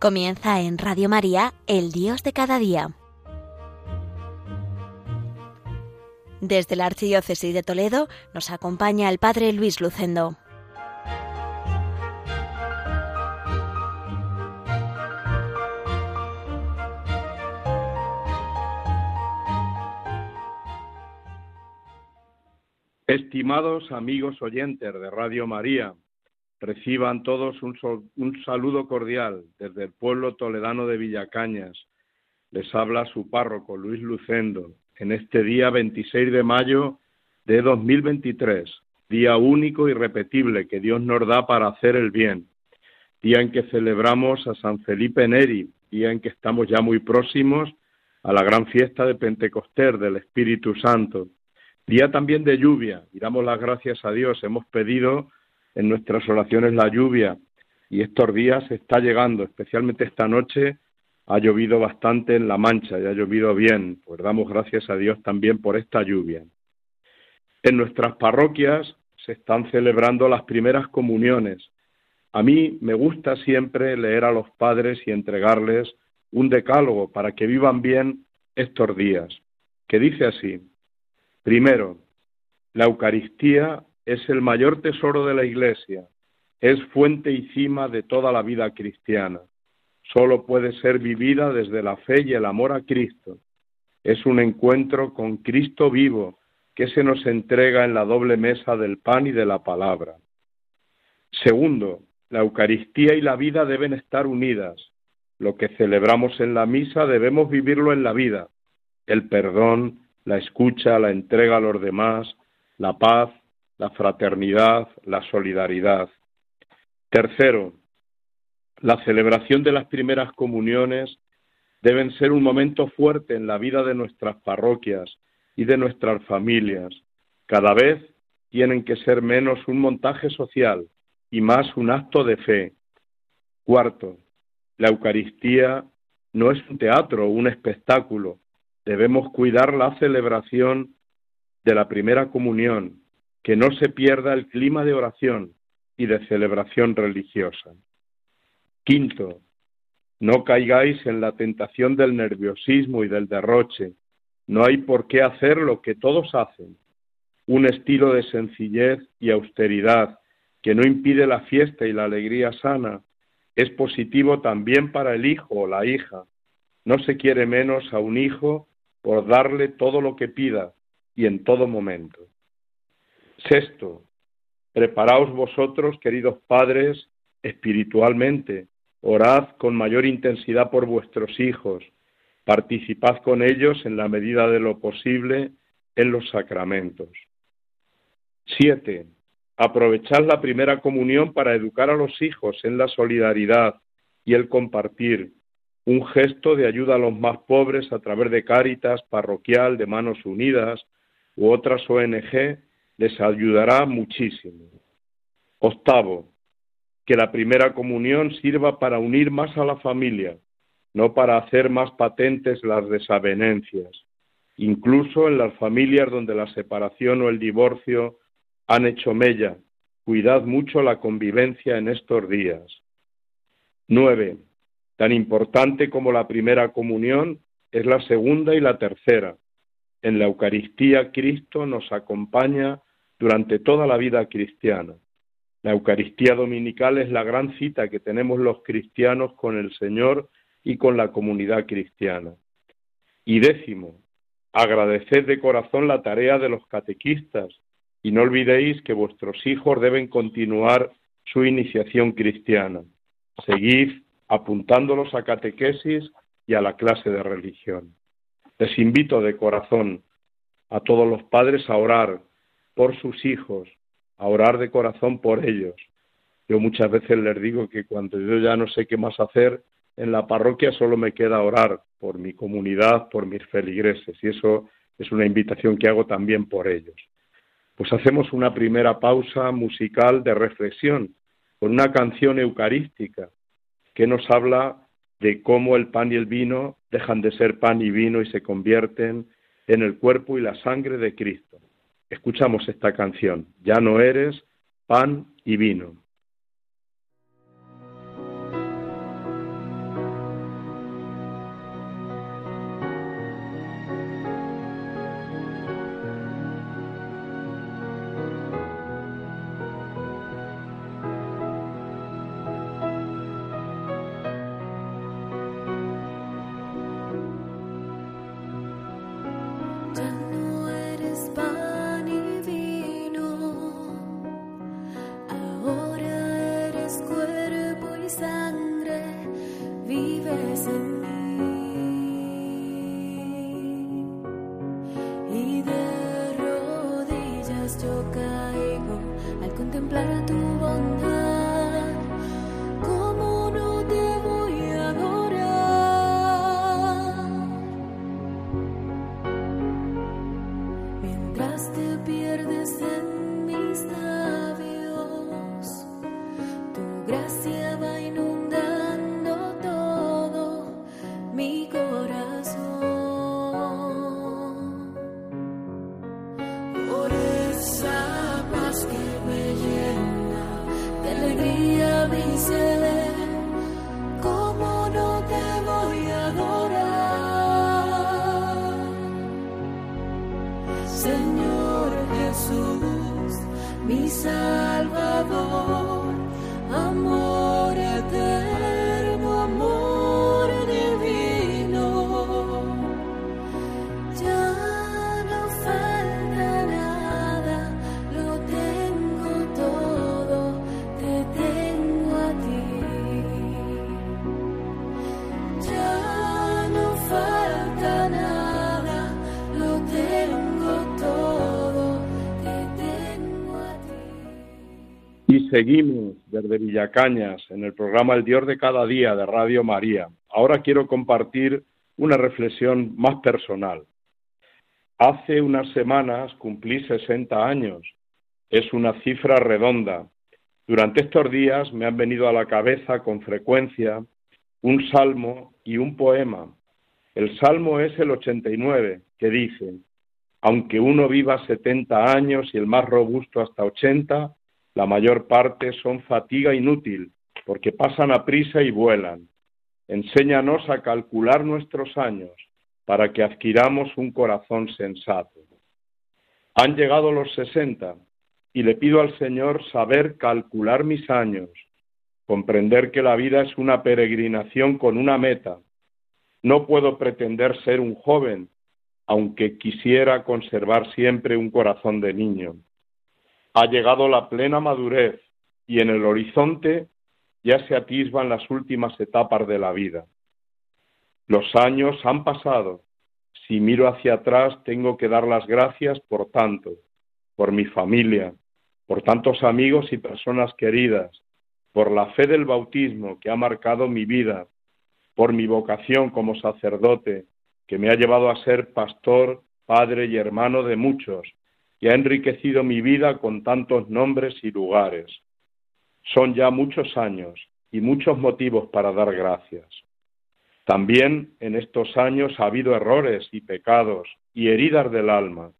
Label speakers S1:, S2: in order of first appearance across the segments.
S1: Comienza en Radio María, El Dios de cada día. Desde la Archidiócesis de Toledo nos acompaña el Padre Luis Lucendo.
S2: Estimados amigos oyentes de Radio María, reciban todos un, saludo cordial desde el pueblo toledano de Villacañas. Les habla su párroco Luis Lucendo en este día 26 de mayo de 2023, día único y repetible que Dios nos da para hacer el bien, día en que celebramos a San Felipe Neri, día en que estamos ya muy próximos a la gran fiesta de Pentecostés del Espíritu Santo Día también de lluvia, y damos las gracias a Dios. Hemos pedido en nuestras oraciones la lluvia y estos días está llegando, especialmente esta noche ha llovido bastante en La Mancha y ha llovido bien, pues damos gracias a Dios también por esta lluvia. En nuestras parroquias se están celebrando las primeras comuniones. A mí me gusta siempre leer a los padres y entregarles un decálogo para que vivan bien estos días, que dice así, Primero, la Eucaristía es el mayor tesoro de la Iglesia, es fuente y cima de toda la vida cristiana. Solo puede ser vivida desde la fe y el amor a Cristo. Es un encuentro con Cristo vivo que se nos entrega en la doble mesa del pan y de la palabra. Segundo, la Eucaristía y la vida deben estar unidas. Lo que celebramos en la misa debemos vivirlo en la vida. El perdón, la escucha, la entrega a los demás, la paz, la fraternidad, la solidaridad. Tercero, la celebración de las primeras comuniones deben ser un momento fuerte en la vida de nuestras parroquias y de nuestras familias. Cada vez tienen que ser menos un montaje social y más un acto de fe. Cuarto, la Eucaristía no es un teatro un espectáculo, debemos cuidar la celebración de la primera comunión, que no se pierda el clima de oración y de celebración religiosa. Quinto, no caigáis en la tentación del nerviosismo y del derroche. No hay por qué hacer lo que todos hacen. Un estilo de sencillez y austeridad que no impide la fiesta y la alegría sana es positivo también para el hijo o la hija. No se quiere menos a un hijo por darle todo lo que pida y en todo momento. Sexto, preparaos vosotros, queridos padres, espiritualmente, orad con mayor intensidad por vuestros hijos, participad con ellos en la medida de lo posible en los sacramentos. Siete, aprovechad la primera comunión para educar a los hijos en la solidaridad y el compartir, un gesto de ayuda a los más pobres a través de Cáritas parroquial, de Manos Unidas u otras ONG les ayudará muchísimo. Octavo, que la primera comunión sirva para unir más a la familia, no para hacer más patentes las desavenencias, incluso en las familias donde la separación o el divorcio han hecho mella. Cuidad mucho la convivencia en estos días. Nueve, Tan importante como la primera comunión es la segunda y la tercera. En la Eucaristía Cristo nos acompaña durante toda la vida cristiana. La Eucaristía Dominical es la gran cita que tenemos los cristianos con el Señor y con la comunidad cristiana. Y décimo, agradeced de corazón la tarea de los catequistas y no olvidéis que vuestros hijos deben continuar su iniciación cristiana. Seguid apuntándolos a catequesis y a la clase de religión. Les invito de corazón a todos los padres a orar por sus hijos, a orar de corazón por ellos. Yo muchas veces les digo que cuando yo ya no sé qué más hacer en la parroquia solo me queda orar por mi comunidad, por mis feligreses y eso es una invitación que hago también por ellos. Pues hacemos una primera pausa musical de reflexión con una canción eucarística que nos habla de cómo el pan y el vino dejan de ser pan y vino y se convierten en el cuerpo y la sangre de Cristo. Escuchamos esta canción, ya no eres pan y vino.
S3: alegría mi ser, ¿cómo no te voy a adorar? Señor Jesús, mi Salvador.
S2: Seguimos desde Villacañas en el programa El Dios de cada día de Radio María. Ahora quiero compartir una reflexión más personal. Hace unas semanas cumplí 60 años. Es una cifra redonda. Durante estos días me han venido a la cabeza con frecuencia un salmo y un poema. El salmo es el 89, que dice, aunque uno viva 70 años y el más robusto hasta 80, la mayor parte son fatiga inútil, porque pasan a prisa y vuelan. Enséñanos a calcular nuestros años, para que adquiramos un corazón sensato. Han llegado los sesenta, y le pido al Señor saber calcular mis años, comprender que la vida es una peregrinación con una meta. No puedo pretender ser un joven, aunque quisiera conservar siempre un corazón de niño ha llegado la plena madurez y en el horizonte ya se atisban las últimas etapas de la vida. Los años han pasado. Si miro hacia atrás, tengo que dar las gracias por tanto, por mi familia, por tantos amigos y personas queridas, por la fe del bautismo que ha marcado mi vida, por mi vocación como sacerdote, que me ha llevado a ser pastor, padre y hermano de muchos, y ha enriquecido mi vida con tantos nombres y lugares. Son ya muchos años y muchos motivos para dar gracias. También en estos años ha habido errores y pecados y heridas del alma,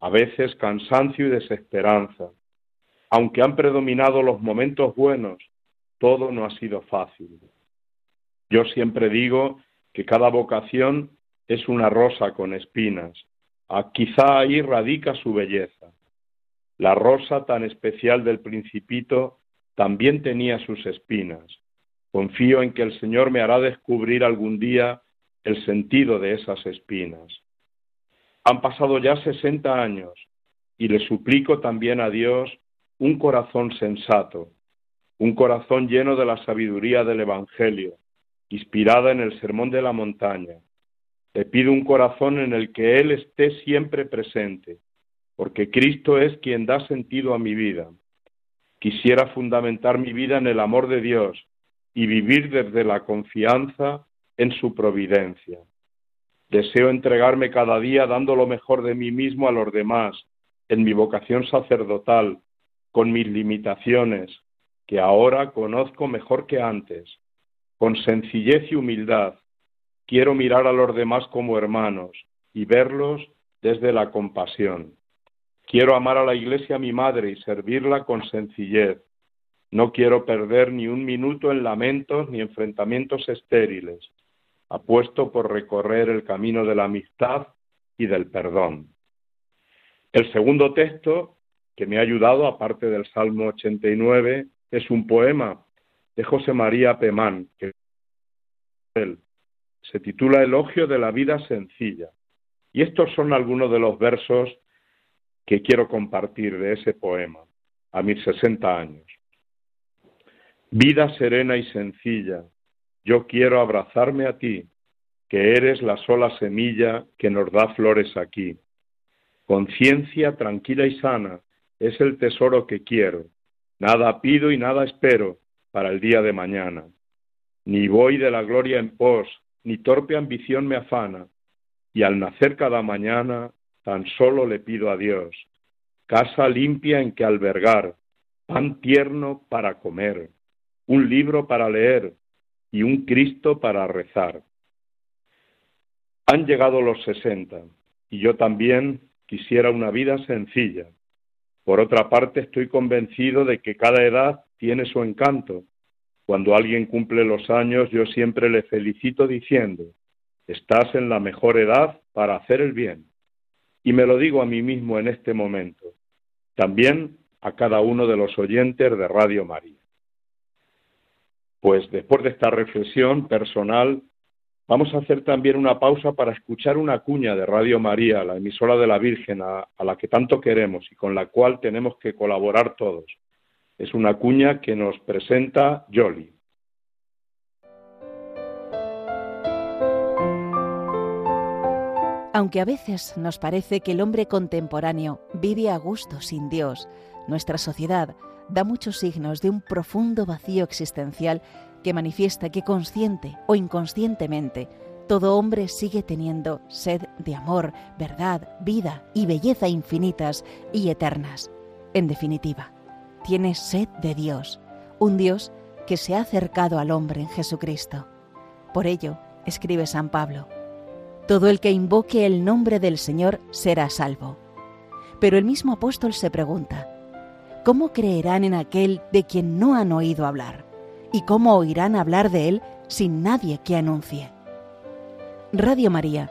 S2: a veces cansancio y desesperanza. Aunque han predominado los momentos buenos, todo no ha sido fácil. Yo siempre digo que cada vocación es una rosa con espinas Ah, quizá ahí radica su belleza. La rosa tan especial del principito también tenía sus espinas. Confío en que el Señor me hará descubrir algún día el sentido de esas espinas. Han pasado ya sesenta años y le suplico también a Dios un corazón sensato, un corazón lleno de la sabiduría del Evangelio, inspirada en el Sermón de la Montaña, te pido un corazón en el que Él esté siempre presente, porque Cristo es quien da sentido a mi vida. Quisiera fundamentar mi vida en el amor de Dios y vivir desde la confianza en su providencia. Deseo entregarme cada día dando lo mejor de mí mismo a los demás, en mi vocación sacerdotal, con mis limitaciones, que ahora conozco mejor que antes, con sencillez y humildad, Quiero mirar a los demás como hermanos y verlos desde la compasión. Quiero amar a la Iglesia, mi madre, y servirla con sencillez. No quiero perder ni un minuto en lamentos ni enfrentamientos estériles. Apuesto por recorrer el camino de la amistad y del perdón. El segundo texto que me ha ayudado, aparte del Salmo 89, es un poema de José María Pemán, se titula Elogio de la vida sencilla. Y estos son algunos de los versos que quiero compartir de ese poema a mis 60 años. Vida serena y sencilla, yo quiero abrazarme a ti, que eres la sola semilla que nos da flores aquí. Conciencia tranquila y sana es el tesoro que quiero. Nada pido y nada espero para el día de mañana. Ni voy de la gloria en pos, ni torpe ambición me afana. Y al nacer cada mañana, tan solo le pido a Dios casa limpia en que albergar, pan tierno para comer, un libro para leer y un Cristo para rezar. Han llegado los sesenta y yo también quisiera una vida sencilla. Por otra parte, estoy convencido de que cada edad tiene su encanto. Cuando alguien cumple los años, yo siempre le felicito diciendo, estás en la mejor edad para hacer el bien. Y me lo digo a mí mismo en este momento, también a cada uno de los oyentes de Radio María. Pues después de esta reflexión personal, vamos a hacer también una pausa para escuchar una cuña de Radio María, la emisora de la Virgen, a, la que tanto queremos y con la cual tenemos que colaborar todos. Es una cuña que nos presenta Jolly.
S4: Aunque a veces nos parece que el hombre contemporáneo vive a gusto sin Dios, nuestra sociedad da muchos signos de un profundo vacío existencial que manifiesta que consciente o inconscientemente todo hombre sigue teniendo sed de amor, verdad, vida y belleza infinitas y eternas. En definitiva, tiene sed de Dios, un Dios que se ha acercado al hombre en Jesucristo. Por ello, escribe San Pablo, todo el que invoque el nombre del Señor será salvo. Pero el mismo apóstol se pregunta, ¿cómo creerán en aquel de quien no han oído hablar? ¿Y cómo oirán hablar de él sin nadie que anuncie? Radio María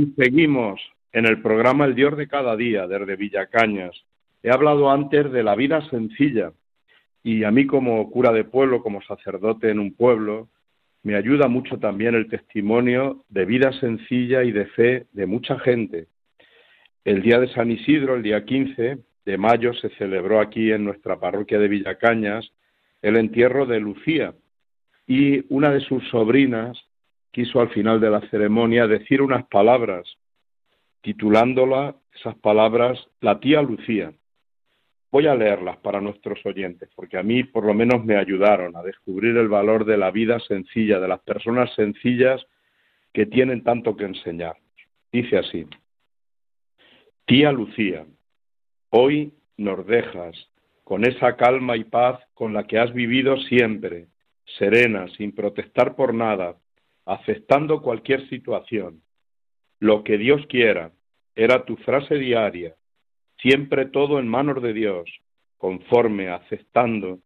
S2: Y seguimos en el programa El Dios de cada día desde Villacañas He hablado antes de la vida sencilla y a mí como cura de pueblo, como sacerdote en un pueblo, me ayuda mucho también el testimonio de vida sencilla y de fe de mucha gente. El día de San Isidro, el día 15 de mayo, se celebró aquí en nuestra parroquia de Villacañas el entierro de Lucía y una de sus sobrinas quiso al final de la ceremonia decir unas palabras, titulándola esas palabras La tía Lucía. Voy a leerlas para nuestros oyentes, porque a mí por lo menos me ayudaron a descubrir el valor de la vida sencilla, de las personas sencillas que tienen tanto que enseñar. Dice así, Tía Lucía, hoy nos dejas con esa calma y paz con la que has vivido siempre, serena, sin protestar por nada, aceptando cualquier situación. Lo que Dios quiera, era tu frase diaria, siempre todo en manos de Dios, conforme, aceptando,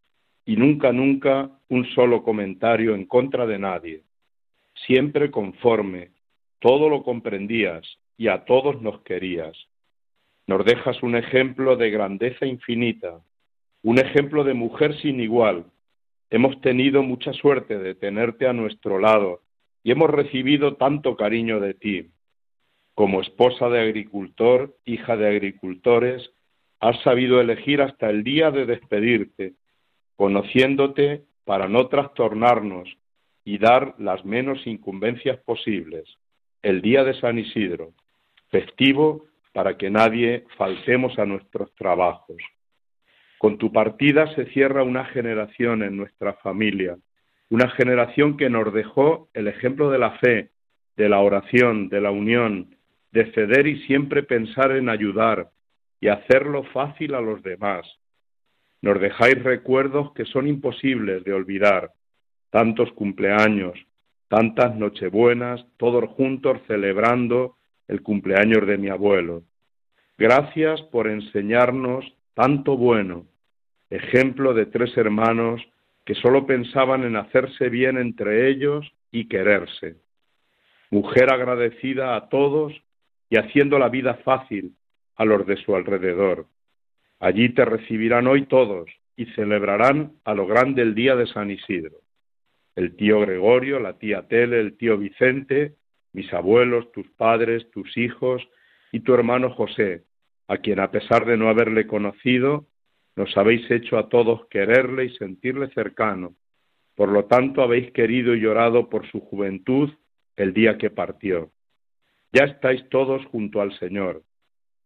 S2: y nunca, nunca un solo comentario en contra de nadie. Siempre conforme, todo lo comprendías y a todos nos querías. Nos dejas un ejemplo de grandeza infinita, un ejemplo de mujer sin igual. Hemos tenido mucha suerte de tenerte a nuestro lado y hemos recibido tanto cariño de ti. Como esposa de agricultor, hija de agricultores, has sabido elegir hasta el día de despedirte, conociéndote para no trastornarnos y dar las menos incumbencias posibles. El día de San Isidro, festivo para que nadie faltemos a nuestros trabajos. Con tu partida se cierra una generación en nuestra familia, una generación que nos dejó el ejemplo de la fe, de la oración, de la unión, de ceder y siempre pensar en ayudar y hacerlo fácil a los demás. Nos dejáis recuerdos que son imposibles de olvidar, tantos cumpleaños, tantas nochebuenas, todos juntos celebrando el cumpleaños de mi abuelo. Gracias por enseñarnos tanto bueno, ejemplo de tres hermanos que solo pensaban en hacerse bien entre ellos y quererse. Mujer agradecida a todos y haciendo la vida fácil a los de su alrededor. Allí te recibirán hoy todos y celebrarán a lo grande el día de San Isidro. El tío Gregorio, la tía Tele, el tío Vicente, mis abuelos, tus padres, tus hijos y tu hermano José, a quien a pesar de no haberle conocido, nos habéis hecho a todos quererle y sentirle cercano. Por lo tanto, habéis querido y llorado por su juventud el día que partió. Ya estáis todos junto al Señor.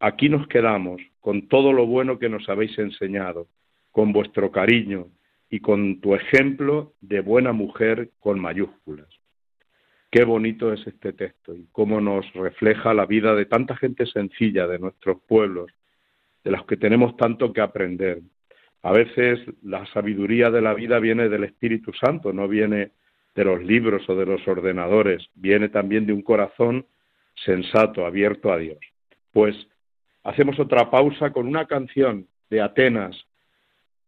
S2: Aquí nos quedamos con todo lo bueno que nos habéis enseñado, con vuestro cariño y con tu ejemplo de buena mujer con mayúsculas. Qué bonito es este texto y cómo nos refleja la vida de tanta gente sencilla de nuestros pueblos, de los que tenemos tanto que aprender. A veces la sabiduría de la vida viene del Espíritu Santo, no viene de los libros o de los ordenadores, viene también de un corazón sensato, abierto a Dios. Pues hacemos otra pausa con una canción de Atenas,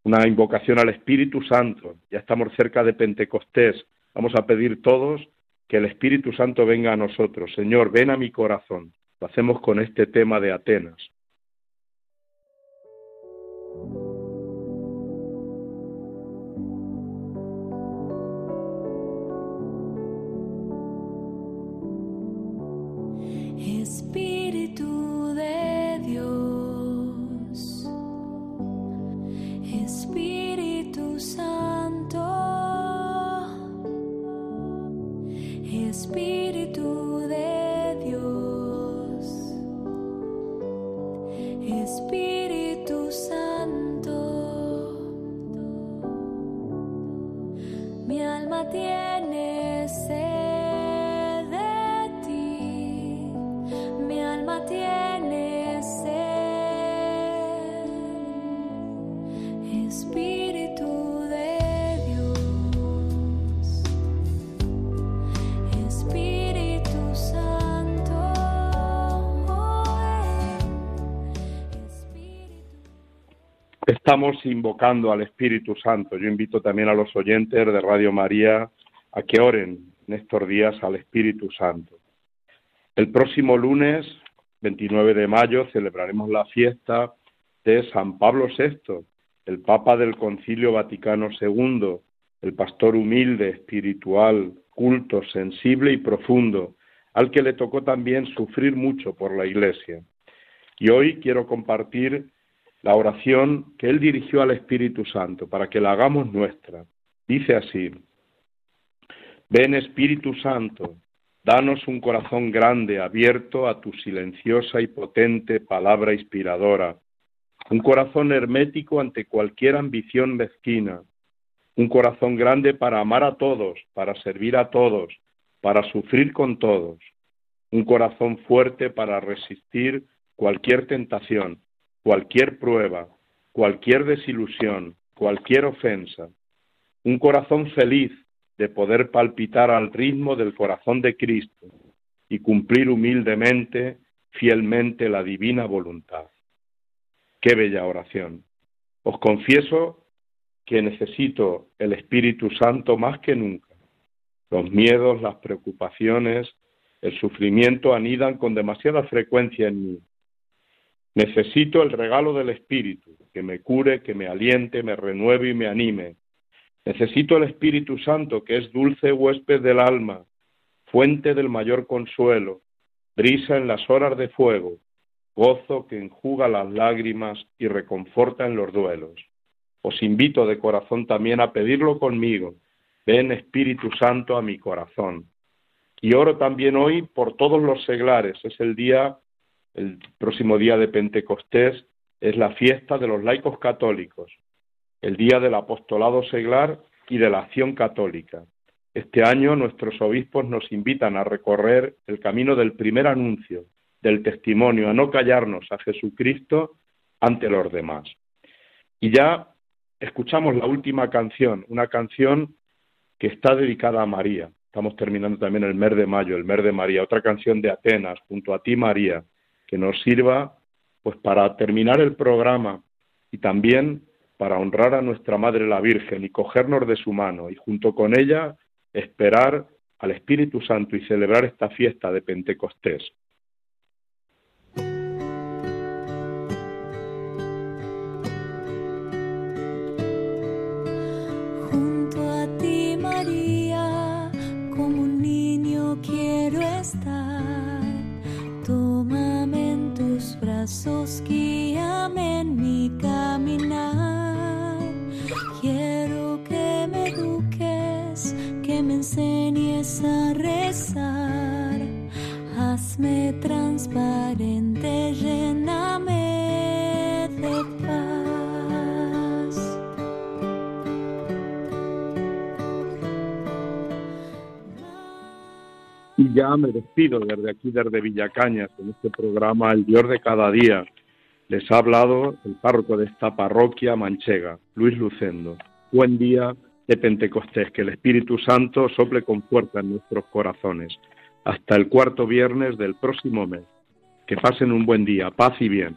S2: una invocación al Espíritu Santo. Ya estamos cerca de Pentecostés. Vamos a pedir todos que el Espíritu Santo venga a nosotros. Señor, ven a mi corazón. Lo hacemos con este tema de Atenas. His. Estamos invocando al Espíritu Santo. Yo invito también a los oyentes de Radio María a que oren en estos días al Espíritu Santo. El próximo lunes, 29 de mayo, celebraremos la fiesta de San Pablo VI, el Papa del Concilio Vaticano II, el pastor humilde, espiritual, culto, sensible y profundo, al que le tocó también sufrir mucho por la Iglesia. Y hoy quiero compartir la oración que él dirigió al Espíritu Santo para que la hagamos nuestra. Dice así, ven Espíritu Santo, danos un corazón grande, abierto a tu silenciosa y potente palabra inspiradora, un corazón hermético ante cualquier ambición mezquina, un corazón grande para amar a todos, para servir a todos, para sufrir con todos, un corazón fuerte para resistir cualquier tentación cualquier prueba, cualquier desilusión, cualquier ofensa, un corazón feliz de poder palpitar al ritmo del corazón de Cristo y cumplir humildemente, fielmente la divina voluntad. Qué bella oración. Os confieso que necesito el Espíritu Santo más que nunca. Los miedos, las preocupaciones, el sufrimiento anidan con demasiada frecuencia en mí Necesito el regalo del Espíritu, que me cure, que me aliente, me renueve y me anime. Necesito el Espíritu Santo, que es dulce huésped del alma, fuente del mayor consuelo, brisa en las horas de fuego, gozo que enjuga las lágrimas y reconforta en los duelos. Os invito de corazón también a pedirlo conmigo. Ven Espíritu Santo a mi corazón. Y oro también hoy por todos los seglares. Es el día el próximo día de Pentecostés es la fiesta de los laicos católicos, el día del apostolado seglar y de la acción católica. Este año nuestros obispos nos invitan a recorrer el camino del primer anuncio, del testimonio, a no callarnos a Jesucristo ante los demás. Y ya escuchamos la última canción, una canción que está dedicada a María. Estamos terminando también el mes de mayo, el mes de María, otra canción de Atenas, junto a ti María, que nos sirva pues para terminar el programa y también para honrar a nuestra Madre la Virgen y cogernos de su mano y junto con ella esperar al Espíritu Santo y celebrar esta fiesta de Pentecostés.
S3: Tus brazos,
S2: Ya me despido desde aquí, desde Villacañas, en este programa El Dios de cada día. Les ha hablado el párroco de esta parroquia manchega, Luis Lucendo. Buen día de Pentecostés, que el Espíritu Santo sople con fuerza en nuestros corazones. Hasta el cuarto viernes del próximo mes. Que pasen un buen día, paz y bien.